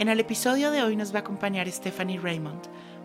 En el episodio de hoy nos va a acompañar Stephanie Raymond.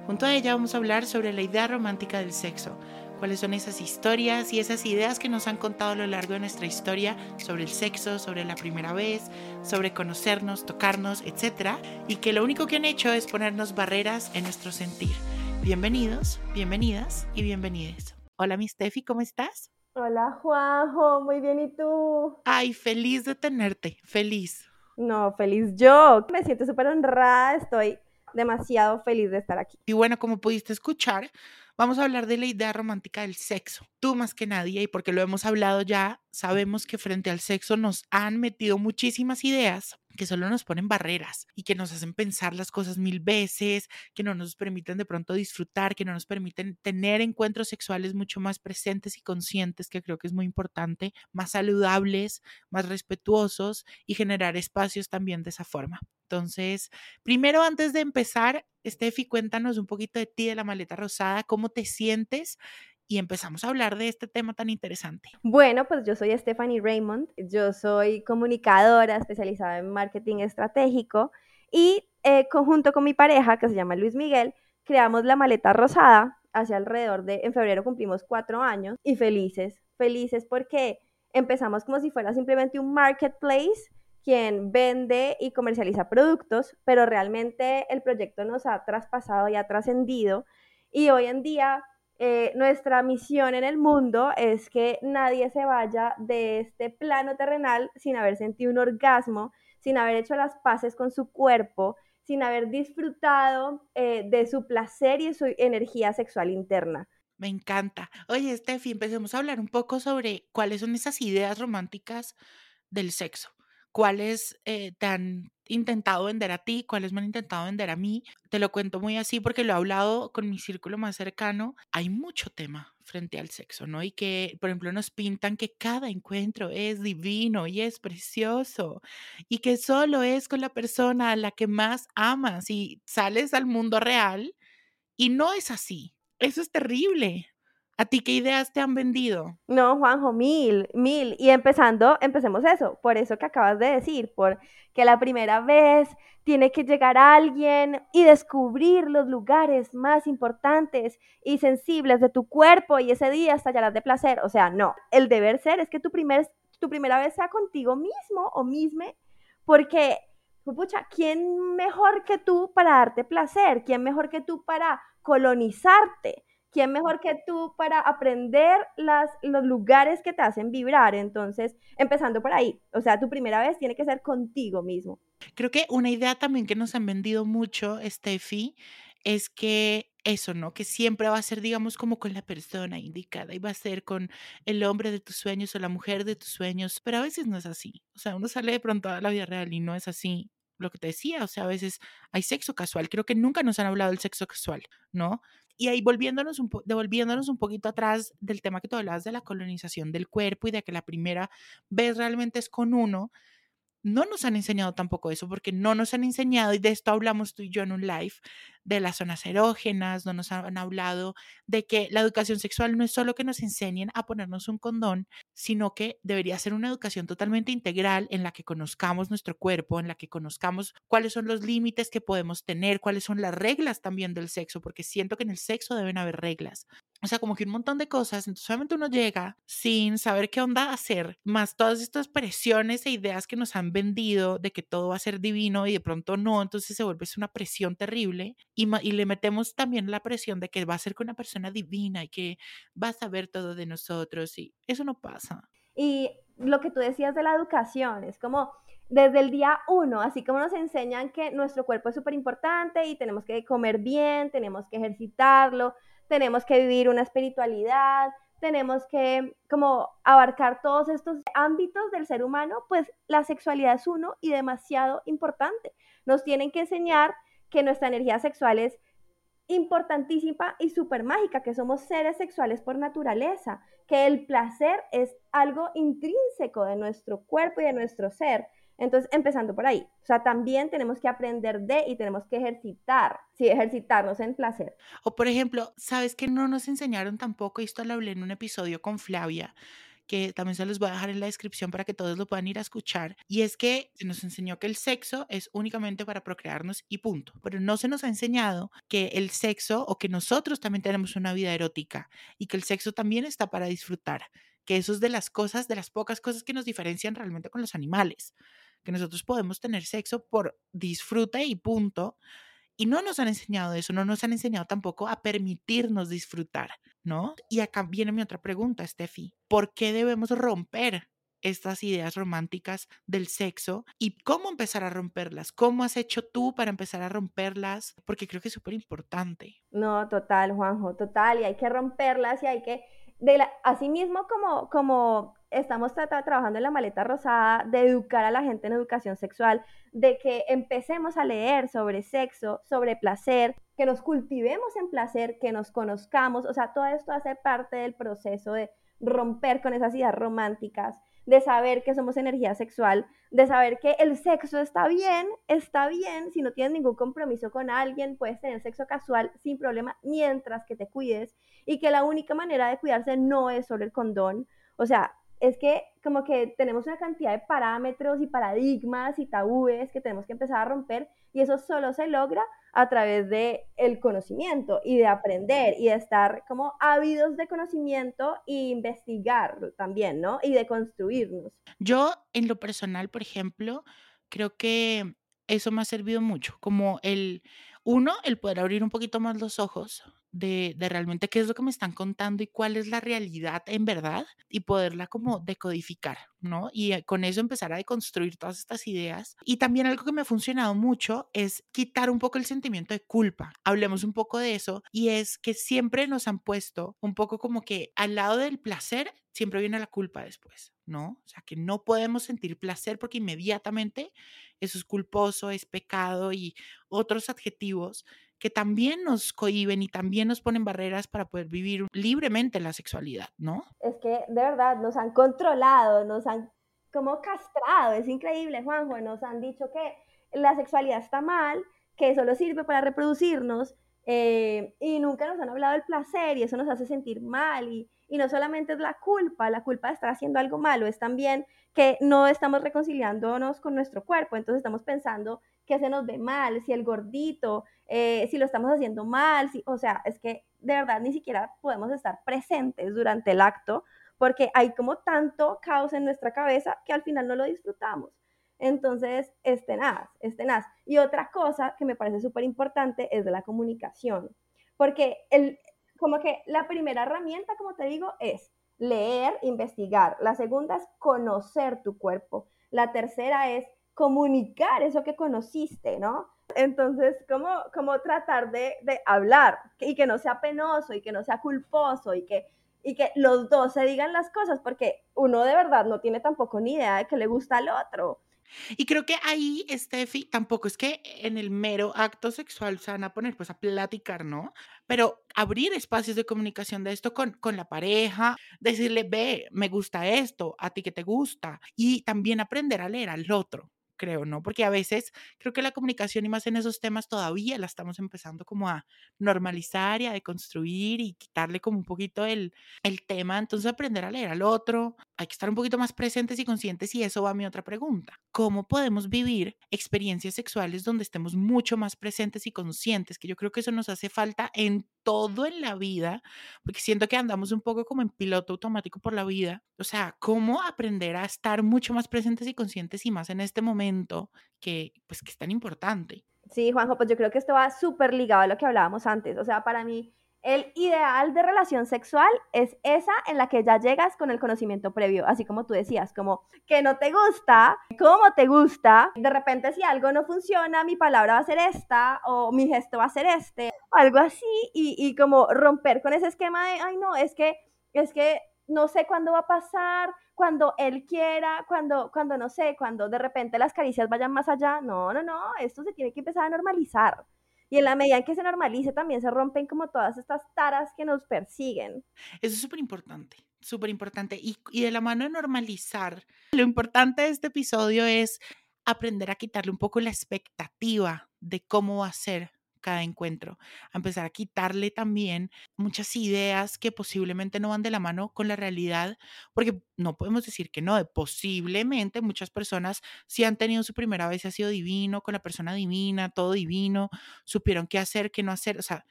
Junto a ella vamos a hablar sobre la idea romántica del sexo, cuáles son esas historias y esas ideas que nos han contado a lo largo de nuestra historia sobre el sexo, sobre la primera vez, sobre conocernos, tocarnos, etc. Y que lo único que han hecho es ponernos barreras en nuestro sentir. Bienvenidos, bienvenidas y bienvenides. Hola, mi Steffi, ¿cómo estás? Hola Juanjo, muy bien, ¿y tú? Ay, feliz de tenerte, feliz. No, feliz yo. Me siento súper honrada, estoy demasiado feliz de estar aquí. Y bueno, como pudiste escuchar, vamos a hablar de la idea romántica del sexo. Tú más que nadie, y porque lo hemos hablado ya, sabemos que frente al sexo nos han metido muchísimas ideas que solo nos ponen barreras y que nos hacen pensar las cosas mil veces, que no nos permiten de pronto disfrutar, que no nos permiten tener encuentros sexuales mucho más presentes y conscientes, que creo que es muy importante, más saludables, más respetuosos y generar espacios también de esa forma. Entonces, primero antes de empezar, Steffi, cuéntanos un poquito de ti, de la maleta rosada, cómo te sientes y empezamos a hablar de este tema tan interesante. Bueno, pues yo soy Stephanie Raymond, yo soy comunicadora especializada en marketing estratégico y eh, conjunto con mi pareja, que se llama Luis Miguel, creamos la maleta rosada hacia alrededor de, en febrero cumplimos cuatro años y felices, felices porque empezamos como si fuera simplemente un marketplace quien vende y comercializa productos, pero realmente el proyecto nos ha traspasado y ha trascendido y hoy en día eh, nuestra misión en el mundo es que nadie se vaya de este plano terrenal sin haber sentido un orgasmo, sin haber hecho las paces con su cuerpo, sin haber disfrutado eh, de su placer y su energía sexual interna. Me encanta. Oye, Steffi, empecemos a hablar un poco sobre cuáles son esas ideas románticas del sexo cuáles eh, te han intentado vender a ti, cuáles me han intentado vender a mí. Te lo cuento muy así porque lo he hablado con mi círculo más cercano. Hay mucho tema frente al sexo, ¿no? Y que, por ejemplo, nos pintan que cada encuentro es divino y es precioso y que solo es con la persona a la que más amas y sales al mundo real y no es así. Eso es terrible. ¿A ti qué ideas te han vendido? No, Juanjo, mil, mil. Y empezando, empecemos eso, por eso que acabas de decir, por que la primera vez tiene que llegar alguien y descubrir los lugares más importantes y sensibles de tu cuerpo y ese día estallarás de placer. O sea, no, el deber ser es que tu, primer, tu primera vez sea contigo mismo o misma, porque, pucha, ¿quién mejor que tú para darte placer? ¿Quién mejor que tú para colonizarte? ¿Quién mejor que tú para aprender las, los lugares que te hacen vibrar? Entonces, empezando por ahí, o sea, tu primera vez tiene que ser contigo mismo. Creo que una idea también que nos han vendido mucho, Steffi, es que eso, ¿no? Que siempre va a ser, digamos, como con la persona indicada y va a ser con el hombre de tus sueños o la mujer de tus sueños, pero a veces no es así. O sea, uno sale de pronto a la vida real y no es así lo que te decía, o sea, a veces hay sexo casual. Creo que nunca nos han hablado del sexo casual, ¿no? Y ahí volviéndonos un devolviéndonos un poquito atrás del tema que tú hablabas de la colonización del cuerpo y de que la primera vez realmente es con uno, no nos han enseñado tampoco eso, porque no nos han enseñado, y de esto hablamos tú y yo en un live, de las zonas erógenas, no nos han hablado de que la educación sexual no es solo que nos enseñen a ponernos un condón, sino que debería ser una educación totalmente integral en la que conozcamos nuestro cuerpo, en la que conozcamos cuáles son los límites que podemos tener, cuáles son las reglas también del sexo, porque siento que en el sexo deben haber reglas. O sea, como que un montón de cosas. Entonces, solamente uno llega sin saber qué onda hacer, más todas estas presiones e ideas que nos han vendido de que todo va a ser divino y de pronto no. Entonces se vuelve una presión terrible y, y le metemos también la presión de que va a ser con una persona divina y que va a saber todo de nosotros y eso no pasa. Y lo que tú decías de la educación es como desde el día uno, así como nos enseñan que nuestro cuerpo es súper importante y tenemos que comer bien, tenemos que ejercitarlo, tenemos que vivir una espiritualidad, tenemos que como abarcar todos estos ámbitos del ser humano, pues la sexualidad es uno y demasiado importante. Nos tienen que enseñar que nuestra energía sexual es importantísima y súper mágica, que somos seres sexuales por naturaleza, que el placer es algo intrínseco de nuestro cuerpo y de nuestro ser. Entonces, empezando por ahí, o sea, también tenemos que aprender de y tenemos que ejercitar, sí, ejercitarnos en placer. O por ejemplo, ¿sabes que no nos enseñaron tampoco? Esto lo hablé en un episodio con Flavia, que también se los voy a dejar en la descripción para que todos lo puedan ir a escuchar. Y es que se nos enseñó que el sexo es únicamente para procrearnos y punto. Pero no se nos ha enseñado que el sexo o que nosotros también tenemos una vida erótica y que el sexo también está para disfrutar. Que eso es de las cosas, de las pocas cosas que nos diferencian realmente con los animales. Que nosotros podemos tener sexo por disfrute y punto y no nos han enseñado eso, no nos han enseñado tampoco a permitirnos disfrutar, ¿no? Y acá viene mi otra pregunta, Steffi. ¿Por qué debemos romper estas ideas románticas del sexo y cómo empezar a romperlas. ¿Cómo has hecho tú para empezar a romperlas? Porque creo que es súper importante. No, total, Juanjo, total. Y hay que romperlas y hay que, de la, así mismo como, como estamos trabajando en la maleta rosada de educar a la gente en educación sexual, de que empecemos a leer sobre sexo, sobre placer, que nos cultivemos en placer, que nos conozcamos, o sea, todo esto hace parte del proceso de romper con esas ideas románticas, de saber que somos energía sexual, de saber que el sexo está bien, está bien, si no tienes ningún compromiso con alguien, puedes tener sexo casual sin problema mientras que te cuides y que la única manera de cuidarse no es solo el condón. O sea, es que como que tenemos una cantidad de parámetros y paradigmas y tabúes que tenemos que empezar a romper y eso solo se logra a través de el conocimiento y de aprender y de estar como ávidos de conocimiento e investigar también, ¿no? Y de construirnos. Yo en lo personal, por ejemplo, creo que eso me ha servido mucho, como el, uno, el poder abrir un poquito más los ojos de, realmente qué es lo que me están contando y cuál es la realidad en verdad y poderla como decodificar, ¿no? Y eh, con eso empezar a deconstruir todas estas ideas. Y también algo que me ha funcionado mucho es quitar un poco el sentimiento de culpa. Hablemos un poco de eso y es que siempre nos han puesto un poco como que al lado del placer siempre viene la culpa después, ¿no? O sea, que no podemos sentir placer porque inmediatamente eso es culposo, es pecado y otros adjetivos que también nos cohiben y también nos ponen barreras para poder vivir libremente la sexualidad, ¿no? Es que de verdad nos han controlado, nos han como castrado, es increíble, Juanjo, nos han dicho que la sexualidad está mal, que solo sirve para reproducirnos eh, y nunca nos han hablado del placer y eso nos hace sentir mal y, y no solamente es la culpa, la culpa de estar haciendo algo malo, es también que no estamos reconciliándonos con nuestro cuerpo, entonces estamos pensando que se nos ve mal, si el gordito, eh, si lo estamos haciendo mal, si, o sea, es que de verdad ni siquiera podemos estar presentes durante el acto porque hay como tanto caos en nuestra cabeza que al final no lo disfrutamos. Entonces, es tenaz. Y otra cosa que me parece súper importante es de la comunicación, porque el, como que la primera herramienta, como te digo, es leer, investigar. La segunda es conocer tu cuerpo. La tercera es comunicar eso que conociste, ¿no? Entonces, ¿cómo, cómo tratar de, de, hablar y que no sea penoso y que no sea culposo y que, y que los dos se digan las cosas? Porque uno de verdad no tiene tampoco ni idea de que le gusta al otro. Y creo que ahí, Steffi, tampoco es que en el mero acto sexual se van a poner pues a platicar, ¿no? Pero abrir espacios de comunicación de esto con, con la pareja, decirle, ve, me gusta esto, a ti que te gusta, y también aprender a leer al otro creo, ¿no? Porque a veces creo que la comunicación y más en esos temas todavía la estamos empezando como a normalizar y a deconstruir y quitarle como un poquito el, el tema, entonces aprender a leer al otro, hay que estar un poquito más presentes y conscientes y eso va a mi otra pregunta. ¿Cómo podemos vivir experiencias sexuales donde estemos mucho más presentes y conscientes? Que yo creo que eso nos hace falta en todo en la vida, porque siento que andamos un poco como en piloto automático por la vida. O sea, ¿cómo aprender a estar mucho más presentes y conscientes y más en este momento que, pues, que es tan importante? Sí, Juanjo, pues yo creo que esto va súper ligado a lo que hablábamos antes. O sea, para mí el ideal de relación sexual es esa en la que ya llegas con el conocimiento previo, así como tú decías, como que no te gusta, cómo te gusta, de repente si algo no funciona, mi palabra va a ser esta o mi gesto va a ser este, algo así, y, como romper con ese esquema de, ay no, es que es que no sé cuándo va a pasar, cuando él quiera, cuando, cuando no sé, cuando de repente las caricias vayan más allá. No, no, no, esto se tiene que empezar a normalizar. Y en la medida en que se normalice, también se rompen como todas estas taras que nos persiguen. Eso es súper importante, súper importante. Y, y de la mano de normalizar, lo importante de este episodio es aprender a quitarle un poco la expectativa de cómo va a ser cada encuentro, a empezar a quitarle también muchas ideas que posiblemente no van de la mano con la realidad, porque no podemos decir que no, de posiblemente muchas personas si han tenido su primera vez ha sido divino, con la persona divina, todo divino, supieron qué hacer, qué no hacer, o sea,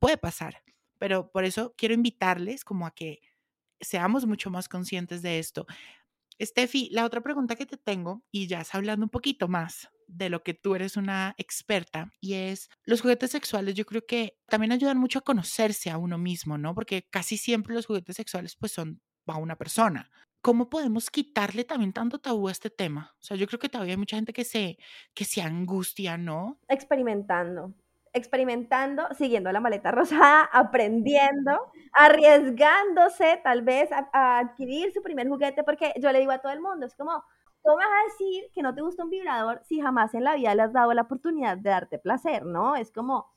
puede pasar, pero por eso quiero invitarles como a que seamos mucho más conscientes de esto. Steffi, la otra pregunta que te tengo, y ya es hablando un poquito más de lo que tú eres una experta, y es, los juguetes sexuales yo creo que también ayudan mucho a conocerse a uno mismo, ¿no? Porque casi siempre los juguetes sexuales pues son a una persona. ¿Cómo podemos quitarle también tanto tabú a este tema? O sea, yo creo que todavía hay mucha gente que se, que se angustia, ¿no? Experimentando experimentando, siguiendo la maleta rosada, aprendiendo, arriesgándose tal vez a, adquirir su primer juguete, porque yo le digo a todo el mundo, es como, ¿cómo vas a decir que no te gusta un vibrador si jamás en la vida le has dado la oportunidad de darte placer, ¿no? Es como,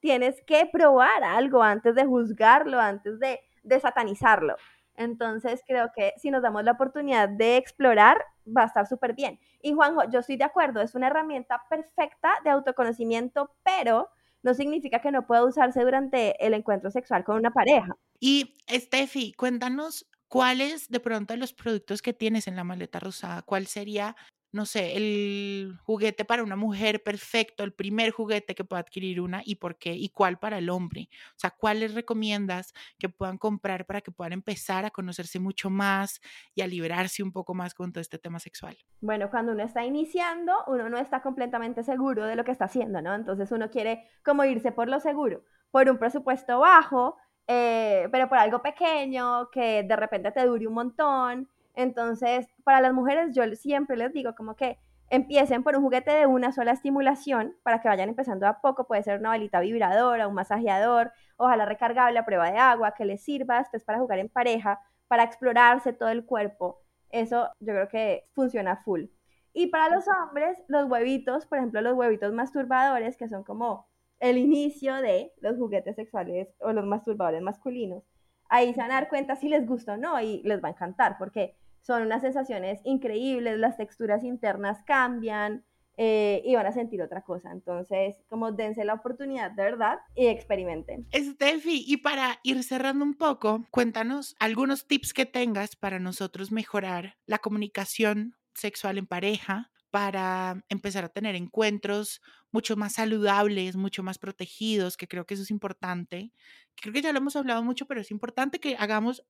tienes que probar algo antes de juzgarlo, antes de, de satanizarlo. Entonces creo que si nos damos la oportunidad de explorar, va a estar súper bien. Y Juanjo, yo estoy de acuerdo, es una herramienta perfecta de autoconocimiento, pero no significa que no pueda usarse durante el encuentro sexual con una pareja. Y Steffi, cuéntanos cuáles de pronto los productos que tienes en la maleta rosada, cuál sería no sé, el juguete para una mujer perfecto, el primer juguete que pueda adquirir una y por qué y cuál para el hombre. O sea, ¿cuáles recomiendas que puedan comprar para que puedan empezar a conocerse mucho más y a liberarse un poco más con todo este tema sexual? Bueno, cuando uno está iniciando, uno no está completamente seguro de lo que está haciendo, ¿no? Entonces uno quiere como irse por lo seguro, por un presupuesto bajo, eh, pero por algo pequeño que de repente te dure un montón entonces, para las mujeres yo siempre les digo como que empiecen por un juguete de una sola estimulación para que vayan empezando a poco. Puede ser una balita vibradora, un masajeador, ojalá recargable a prueba de agua, que les sirva después para jugar en pareja, para explorarse todo el cuerpo. Eso yo creo que funciona full. Y para los hombres, los huevitos, por ejemplo, los huevitos masturbadores, que son como el inicio de los juguetes sexuales o los masturbadores masculinos, ahí se van a dar cuenta si les gusta o no y les va a encantar porque son unas sensaciones increíbles, las texturas internas cambian eh, y van a sentir otra cosa. Entonces, como dense la oportunidad de verdad y experimenten. Steffi, y para ir cerrando un poco, cuéntanos algunos tips que tengas para nosotros mejorar la comunicación sexual en pareja, para empezar a tener encuentros mucho más saludables, mucho más protegidos, que creo que eso es importante. Creo que ya lo hemos hablado mucho, pero es importante que hagamos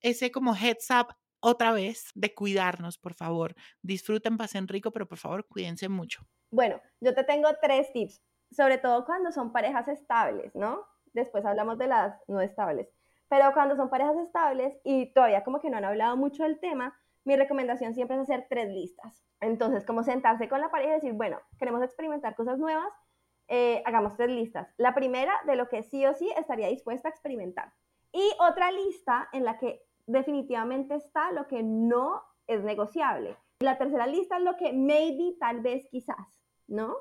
ese como heads up otra vez de cuidarnos, por favor. Disfruten, pasen rico, pero por favor cuídense mucho. Bueno, yo te tengo tres tips, sobre todo cuando son parejas estables, ¿no? Después hablamos de las no estables. Pero cuando son parejas estables y todavía como que no han hablado mucho del tema, mi recomendación siempre es hacer tres listas. Entonces, como sentarse con la pareja y decir, bueno, queremos experimentar cosas nuevas, eh, hagamos tres listas. La primera de lo que sí o sí estaría dispuesta a experimentar. Y otra lista en la que definitivamente está lo que no es negociable. La tercera lista es lo que maybe, tal vez, quizás, ¿no?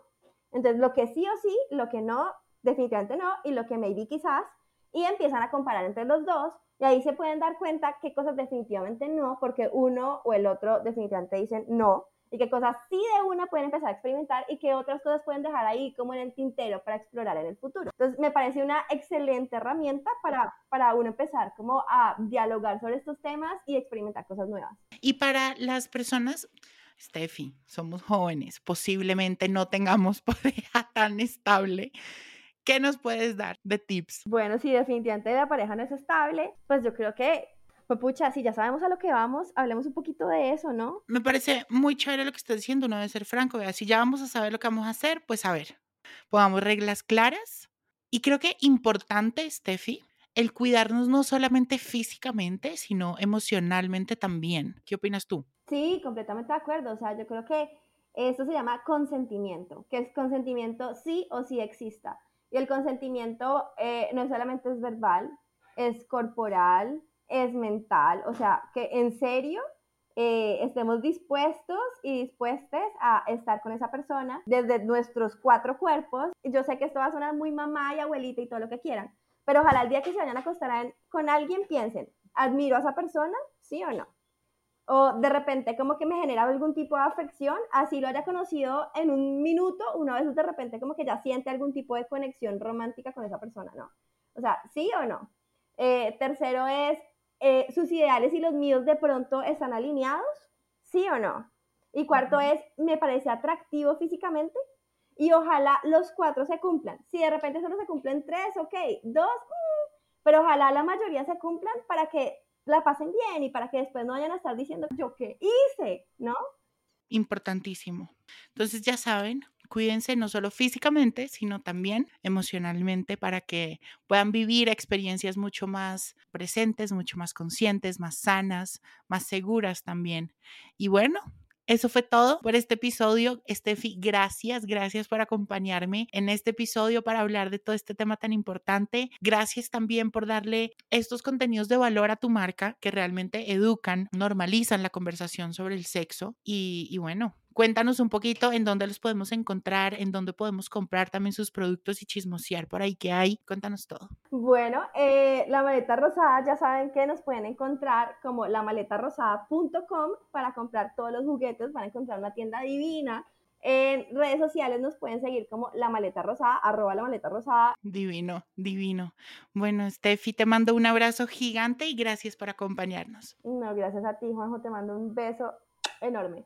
Entonces, lo que sí o sí, lo que no, definitivamente no, y lo que maybe, quizás, y empiezan a comparar entre los dos, y ahí se pueden dar cuenta qué cosas definitivamente no, porque uno o el otro definitivamente dicen no, y qué cosas sí de una pueden empezar a experimentar y qué otras cosas pueden dejar ahí como en el tintero para explorar en el futuro. Entonces me parece una excelente herramienta para, para uno empezar como a dialogar sobre estos temas y experimentar cosas nuevas. Y para las personas, Steffi, somos jóvenes, posiblemente no tengamos pareja tan estable. ¿Qué nos puedes dar de tips? Bueno, si definitivamente la pareja no es estable, pues yo creo que pues pucha, si ya sabemos a lo que vamos, hablemos un poquito de eso, ¿no? Me parece muy chévere lo que estás diciendo, no debe ser franco, vea, si ya vamos a saber lo que vamos a hacer, pues a ver, pongamos reglas claras. Y creo que importante, Steffi, el cuidarnos no solamente físicamente, sino emocionalmente también. ¿Qué opinas tú? Sí, completamente de acuerdo. O sea, yo creo que eso se llama consentimiento, que es consentimiento sí o sí exista. Y el consentimiento eh, no solamente es verbal, es corporal, es mental, o sea, que en serio eh, estemos dispuestos y dispuestas a estar con esa persona desde nuestros cuatro cuerpos. Yo sé que esto va a sonar muy mamá y abuelita y todo lo que quieran, pero ojalá el día que se vayan a acostar con alguien piensen, ¿admiro a esa persona? ¿Sí o no? O de repente como que me genera algún tipo de afección, así lo haya conocido en un minuto, una vez de repente como que ya siente algún tipo de conexión romántica con esa persona, ¿no? O sea, ¿sí o no? Eh, tercero es, eh, sus ideales y los míos de pronto están alineados, ¿sí o no? Y cuarto es, me parece atractivo físicamente y ojalá los cuatro se cumplan. Si de repente solo se cumplen tres, ok, dos, mm, pero ojalá la mayoría se cumplan para que la pasen bien y para que después no vayan a estar diciendo yo qué hice, ¿no? Importantísimo. Entonces ya saben, cuídense no solo físicamente, sino también emocionalmente para que puedan vivir experiencias mucho más presentes, mucho más conscientes, más sanas, más seguras también. Y bueno, eso fue todo por este episodio. Estefi, gracias, gracias por acompañarme en este episodio para hablar de todo este tema tan importante. Gracias también por darle estos contenidos de valor a tu marca que realmente educan, normalizan la conversación sobre el sexo. Y, y bueno, Cuéntanos un poquito en dónde los podemos encontrar, en dónde podemos comprar también sus productos y chismosear por ahí que hay. Cuéntanos todo. Bueno, eh, la maleta rosada, ya saben que nos pueden encontrar como lamaletarosada.com para comprar todos los juguetes, van a encontrar una tienda divina. En redes sociales nos pueden seguir como la maleta rosada, arroba la maleta rosada. Divino, divino. Bueno, Steffi, te mando un abrazo gigante y gracias por acompañarnos. No, gracias a ti, Juanjo, te mando un beso enorme.